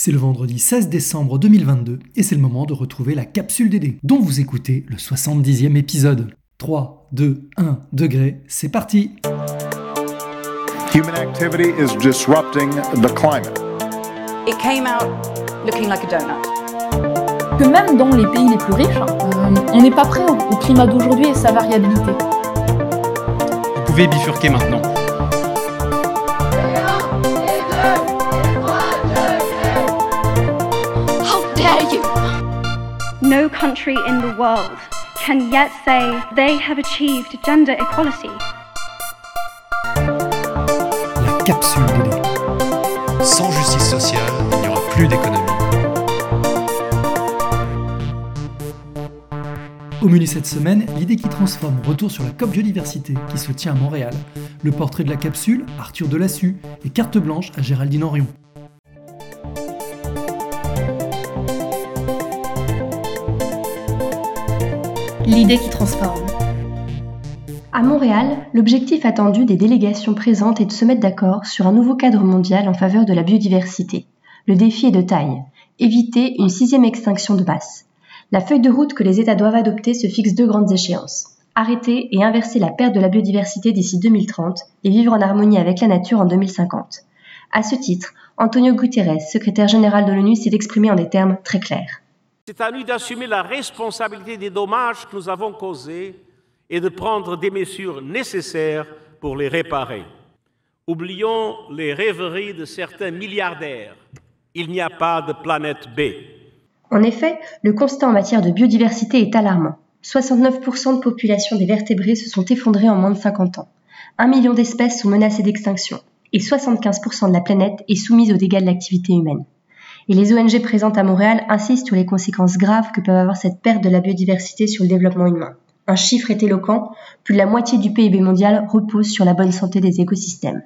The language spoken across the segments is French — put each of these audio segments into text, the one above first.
C'est le vendredi 16 décembre 2022 et c'est le moment de retrouver la capsule DD dont vous écoutez le 70e épisode. 3, 2, 1 degré, c'est parti Human activity is disrupting the climate. It came out looking like a donut. que même dans les pays les plus riches, euh, on n'est pas prêt au climat d'aujourd'hui et sa variabilité. Vous pouvez bifurquer maintenant. No country in the world can yet say they have achieved gender equality. La capsule. Sans justice sociale, il n'y aura plus d'économie. Au menu cette semaine, l'idée qui transforme retour sur la COP Biodiversité qui se tient à Montréal, le portrait de la capsule, Arthur Delassus, et carte blanche à Géraldine Orion. L'idée qui transforme. À Montréal, l'objectif attendu des délégations présentes est de se mettre d'accord sur un nouveau cadre mondial en faveur de la biodiversité. Le défi est de taille. Éviter une sixième extinction de masse. La feuille de route que les États doivent adopter se fixe deux grandes échéances. Arrêter et inverser la perte de la biodiversité d'ici 2030 et vivre en harmonie avec la nature en 2050. À ce titre, Antonio Guterres, secrétaire général de l'ONU, s'est exprimé en des termes très clairs. C'est à nous d'assumer la responsabilité des dommages que nous avons causés et de prendre des mesures nécessaires pour les réparer. Oublions les rêveries de certains milliardaires. Il n'y a pas de planète B. En effet, le constat en matière de biodiversité est alarmant. 69% de population des vertébrés se sont effondrés en moins de 50 ans. Un million d'espèces sont menacées d'extinction et 75% de la planète est soumise aux dégâts de l'activité humaine. Et les ONG présentes à Montréal insistent sur les conséquences graves que peuvent avoir cette perte de la biodiversité sur le développement humain. Un chiffre est éloquent, plus de la moitié du PIB mondial repose sur la bonne santé des écosystèmes.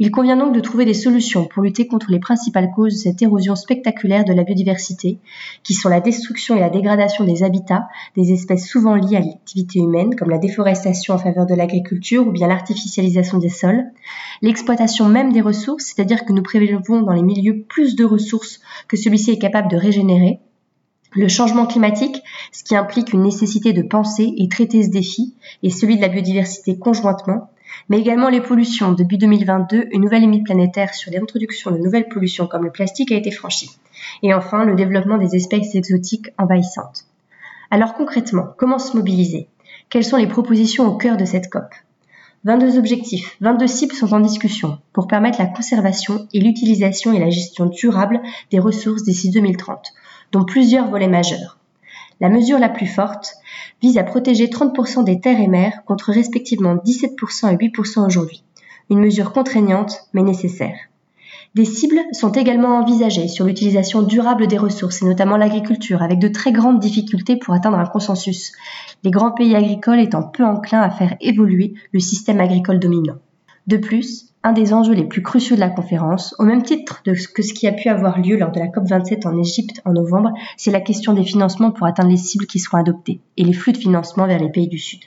Il convient donc de trouver des solutions pour lutter contre les principales causes de cette érosion spectaculaire de la biodiversité, qui sont la destruction et la dégradation des habitats, des espèces souvent liées à l'activité humaine, comme la déforestation en faveur de l'agriculture ou bien l'artificialisation des sols, l'exploitation même des ressources, c'est-à-dire que nous prélevons dans les milieux plus de ressources que celui-ci est capable de régénérer, le changement climatique, ce qui implique une nécessité de penser et traiter ce défi, et celui de la biodiversité conjointement, mais également les pollutions. Depuis 2022, une nouvelle limite planétaire sur l'introduction de nouvelles pollutions comme le plastique a été franchie. Et enfin, le développement des espèces exotiques envahissantes. Alors concrètement, comment se mobiliser? Quelles sont les propositions au cœur de cette COP? 22 objectifs, 22 cibles sont en discussion pour permettre la conservation et l'utilisation et la gestion durable des ressources d'ici 2030, dont plusieurs volets majeurs. La mesure la plus forte vise à protéger 30% des terres et mers contre respectivement 17% et 8% aujourd'hui. Une mesure contraignante mais nécessaire. Des cibles sont également envisagées sur l'utilisation durable des ressources et notamment l'agriculture avec de très grandes difficultés pour atteindre un consensus, les grands pays agricoles étant peu enclins à faire évoluer le système agricole dominant. De plus, un des enjeux les plus cruciaux de la conférence, au même titre que ce qui a pu avoir lieu lors de la COP27 en Égypte en novembre, c'est la question des financements pour atteindre les cibles qui seront adoptées et les flux de financement vers les pays du Sud.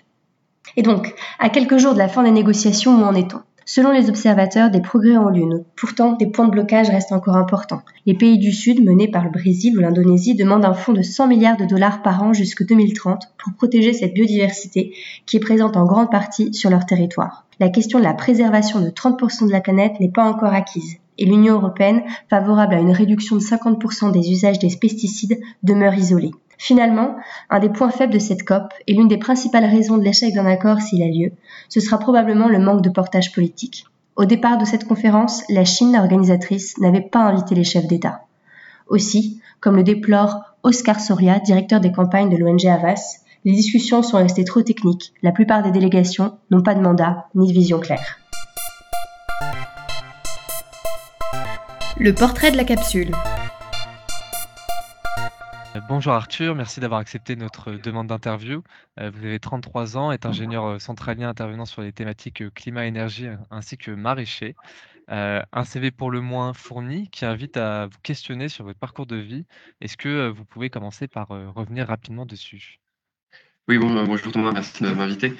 Et donc, à quelques jours de la fin des négociations, où en est-on? Selon les observateurs, des progrès ont lieu. Pourtant, des points de blocage restent encore importants. Les pays du Sud, menés par le Brésil ou l'Indonésie, demandent un fonds de 100 milliards de dollars par an jusqu'en 2030 pour protéger cette biodiversité qui est présente en grande partie sur leur territoire. La question de la préservation de 30% de la planète n'est pas encore acquise et l'Union européenne, favorable à une réduction de 50% des usages des pesticides, demeure isolée. Finalement, un des points faibles de cette COP et l'une des principales raisons de l'échec d'un accord s'il a lieu, ce sera probablement le manque de portage politique. Au départ de cette conférence, la Chine, organisatrice, n'avait pas invité les chefs d'État. Aussi, comme le déplore Oscar Soria, directeur des campagnes de l'ONG Havas, les discussions sont restées trop techniques. La plupart des délégations n'ont pas de mandat ni de vision claire. Le portrait de la capsule. Euh, Bonjour Arthur, merci d'avoir accepté notre demande d'interview. Euh, Vous avez 33 ans, êtes ingénieur euh, centralien intervenant sur les thématiques euh, climat-énergie euh, ainsi que maraîcher. Euh, un CV pour le moins fourni qui invite à vous questionner sur votre parcours de vie. Est-ce que euh, vous pouvez commencer par euh, revenir rapidement dessus? Oui, bon, euh, bonjour Thomas, merci de m'inviter.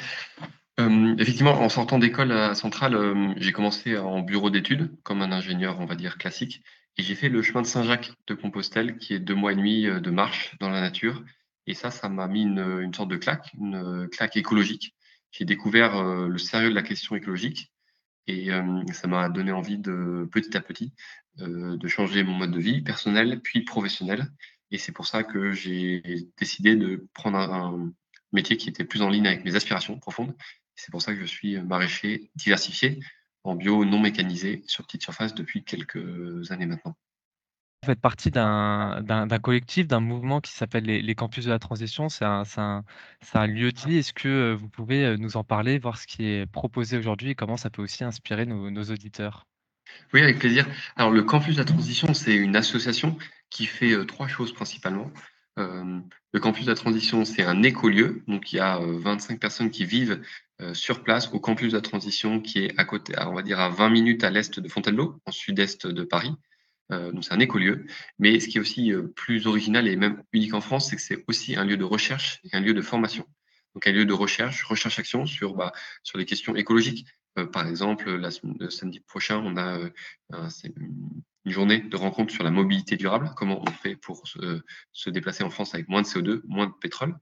Euh, effectivement, en sortant d'école Centrale, euh, j'ai commencé en bureau d'études comme un ingénieur, on va dire, classique. J'ai fait le chemin de Saint-Jacques de Compostelle, qui est deux mois et demi de marche dans la nature. Et ça, ça m'a mis une, une, sorte de claque, une claque écologique. J'ai découvert le sérieux de la question écologique et ça m'a donné envie de petit à petit de changer mon mode de vie personnel puis professionnel. Et c'est pour ça que j'ai décidé de prendre un, métier qui était plus en ligne avec mes aspirations profondes. C'est pour ça que je suis maraîcher diversifié en bio non mécanisé sur petite surface depuis quelques années maintenant. Vous faites partie d'un collectif, d'un mouvement qui s'appelle les, campus de la transition. C'est un, un, lieu dit. Est-ce que vous pouvez nous en parler, voir ce qui est proposé aujourd'hui et comment ça peut aussi inspirer nos, nos auditeurs? Oui, avec plaisir. Alors, le campus de la transition, c'est une association qui fait trois choses principalement. le campus de la transition, c'est un écolieu. Donc, il y a 25 personnes qui vivent sur place au campus de la transition qui est à côté, à 20 minutes à l'est de Fontainebleau, en sud-est de Paris. Euh, donc c'est un écolieu. Mais ce qui est aussi euh, plus original et même unique en France, c'est que c'est aussi un lieu de recherche et un lieu de formation. Donc un lieu de recherche, recherche-action sur, bah, sur les questions écologiques. Euh, par exemple, le samedi prochain, on a une journée de rencontre sur la mobilité durable, comment on fait pour se, déplacer en France avec moins de CO2, moins de pétrole,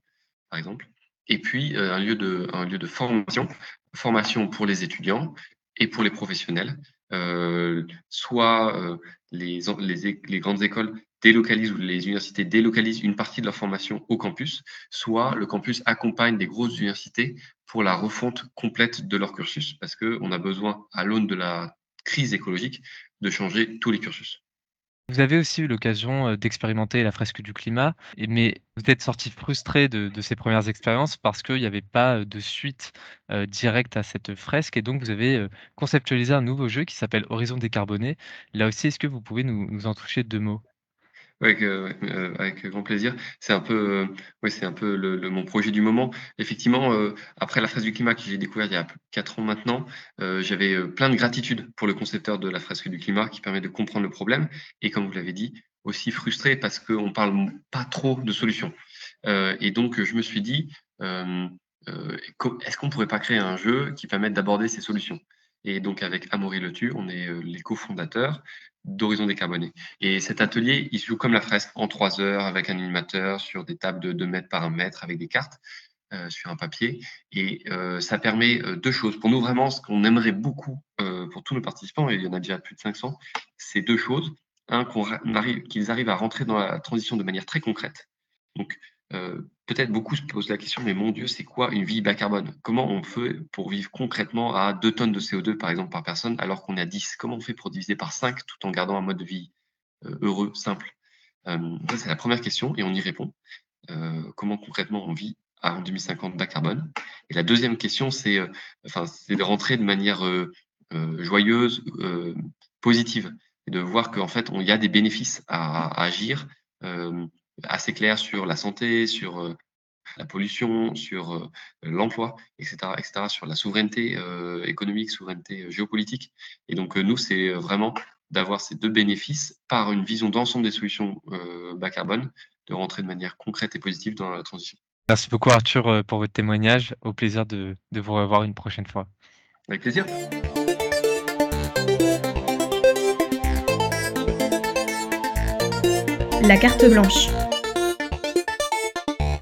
par exemple. Et puis un, lieu de, un lieu de formation, formation pour les étudiants et pour les professionnels, euh, soit euh, les, les, les, grandes écoles délocalisent ou les universités délocalisent une partie de leur formation au campus, soit le campus accompagne des grosses universités pour la refonte complète de leur cursus, parce qu'on a besoin, à l'aune de la crise écologique, de changer tous les cursus. Vous avez aussi eu l'occasion d'expérimenter la fresque du climat, mais vous êtes sorti frustré de, ces premières expériences parce qu'il n'y avait pas de suite directe à cette fresque et donc vous avez conceptualisé un nouveau jeu qui s'appelle Horizon décarboné. Là aussi, est-ce que vous pouvez nous en toucher deux mots? Avec, euh, euh, avec grand plaisir. C'est un peu, euh, le, mon projet du moment. Effectivement, euh, après la fresque du climat que j'ai découvert il y a quatre ans maintenant, j'avais plein de gratitude pour le concepteur de la fresque du climat qui permet de comprendre le problème et, comme vous l'avez dit, aussi frustré parce qu'on parle pas trop de solutions. et donc, je me suis dit, est-ce qu'on pourrait pas créer un jeu qui permette d'aborder ces solutions? Et donc, avec Amaury Letu, on est les cofondateurs d'Horizon Décarboné. Et cet atelier, il se joue comme la fresque, en trois heures, avec un animateur, sur des tables de 2 mètres par 1 mètre, avec des cartes euh, sur un papier. Et euh, ça permet euh, deux choses. Pour nous, vraiment, ce qu'on aimerait beaucoup pour tous nos participants, et il y en a déjà plus de 500, c'est deux choses. Un, qu'ils arrive, arrivent à rentrer dans la transition de manière très concrète. Donc, euh, peut-être beaucoup se posent la question, mais mon Dieu, c'est quoi une vie bas carbone? Comment on fait pour vivre concrètement à 2 tonnes de CO2 par exemple par personne alors qu'on est à 10 Comment on fait pour diviser par 5 tout en gardant un mode de vie euh, heureux, simple? Euh, c'est la première question et on y répond. comment concrètement on vit à 2050 bas carbone? Et la deuxième question, c'est enfin, de rentrer de manière joyeuse, positive, et de voir qu'en fait, il y a des bénéfices à agir assez clair sur la santé, sur la pollution, sur l'emploi, etc., etc., sur la souveraineté euh, économique, souveraineté géopolitique. Et donc, nous, c'est vraiment d'avoir ces deux bénéfices par une vision d'ensemble des solutions bas carbone, de rentrer de manière concrète et positive dans la transition. Merci beaucoup Arthur pour votre témoignage. Au plaisir de, de vous revoir une prochaine fois. Avec plaisir. La carte blanche.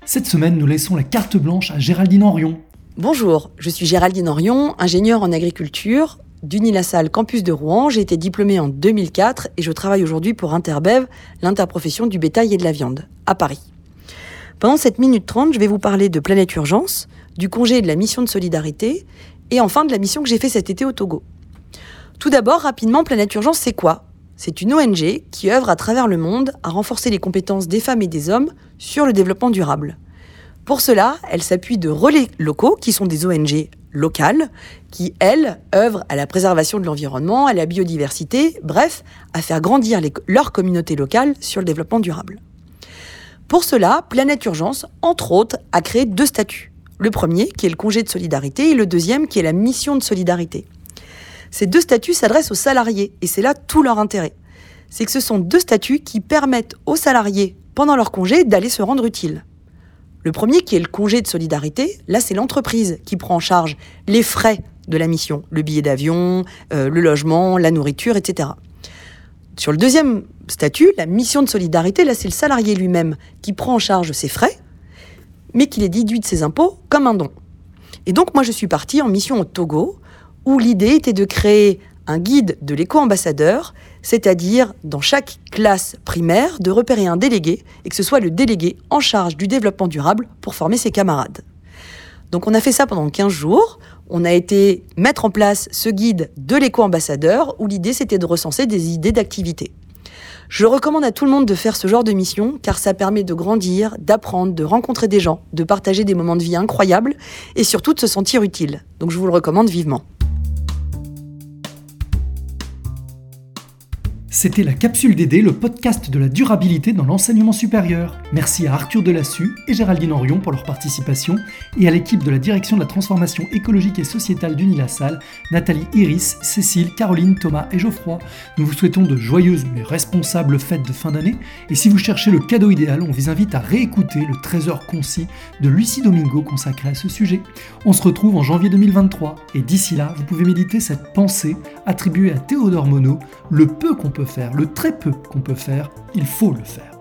Cette semaine, nous laissons la carte blanche à Géraldine Henrion. Bonjour, je suis Géraldine Henrion, ingénieure en agriculture d'Unilassal Campus de Rouen. J'ai été diplômée en 2004 et je travaille aujourd'hui pour Interbev, l'interprofession du bétail et de la viande, à Paris. Pendant cette minute trente, je vais vous parler de Planète Urgence, du congé et de la mission de solidarité, et enfin de la mission que j'ai fait cet été au Togo. Tout d'abord, rapidement, Planète Urgence, c'est quoi? C'est une ONG qui œuvre à travers le monde à renforcer les compétences des femmes et des hommes sur le développement durable. Pour cela, elle s'appuie de relais locaux, qui sont des ONG locales, qui, elles, œuvrent à la préservation de l'environnement, à la biodiversité, bref, à faire grandir leur communauté locale sur le développement durable. Pour cela, Planète Urgence, entre autres, a créé deux statuts. Le premier, qui est le congé de solidarité, et le deuxième, qui est la mission de solidarité. Ces deux statuts s'adressent aux salariés, et c'est là tout leur intérêt. C'est que ce sont deux statuts qui permettent aux salariés pendant leur congé d'aller se rendre utile. Le premier, qui est le congé de solidarité, là c'est l'entreprise qui prend en charge les frais de la mission, le billet d'avion, euh, le logement, la nourriture, etc. Sur le deuxième statut, la mission de solidarité, là, c'est le salarié lui-même qui prend en charge ses frais, mais qui les déduit de ses impôts comme un don. Et donc, moi, je suis partie en mission au Togo, où l'idée était de créer un guide de l'éco-ambassadeur, c'est-à-dire dans chaque classe primaire de repérer un délégué et que ce soit le délégué en charge du développement durable pour former ses camarades. Donc on a fait ça pendant 15 jours. On a été mettre en place ce guide de l'éco-ambassadeur où l'idée c'était de recenser des idées d'activité. Je recommande à tout le monde de faire ce genre de mission car ça permet de grandir, d'apprendre, de rencontrer des gens, de partager des moments de vie incroyables et surtout de se sentir utile. Donc je vous le recommande vivement. C'était la Capsule DD, le podcast de la durabilité dans l'enseignement supérieur. Merci à Arthur Delassus et Géraldine Orion pour leur participation et à l'équipe de la direction de la transformation écologique et sociétale d'Unilassal, Nathalie Iris, Cécile, Caroline, Thomas et Geoffroy. Nous vous souhaitons de joyeuses mais responsables fêtes de fin d'année et si vous cherchez le cadeau idéal, on vous invite à réécouter le trésor concis de Lucie Domingo consacré à ce sujet. On se retrouve en janvier 2023 et d'ici là, vous pouvez méditer cette pensée attribuée à Théodore Monod, le peu qu'on peut faire, le très peu qu'on peut faire, il faut le faire.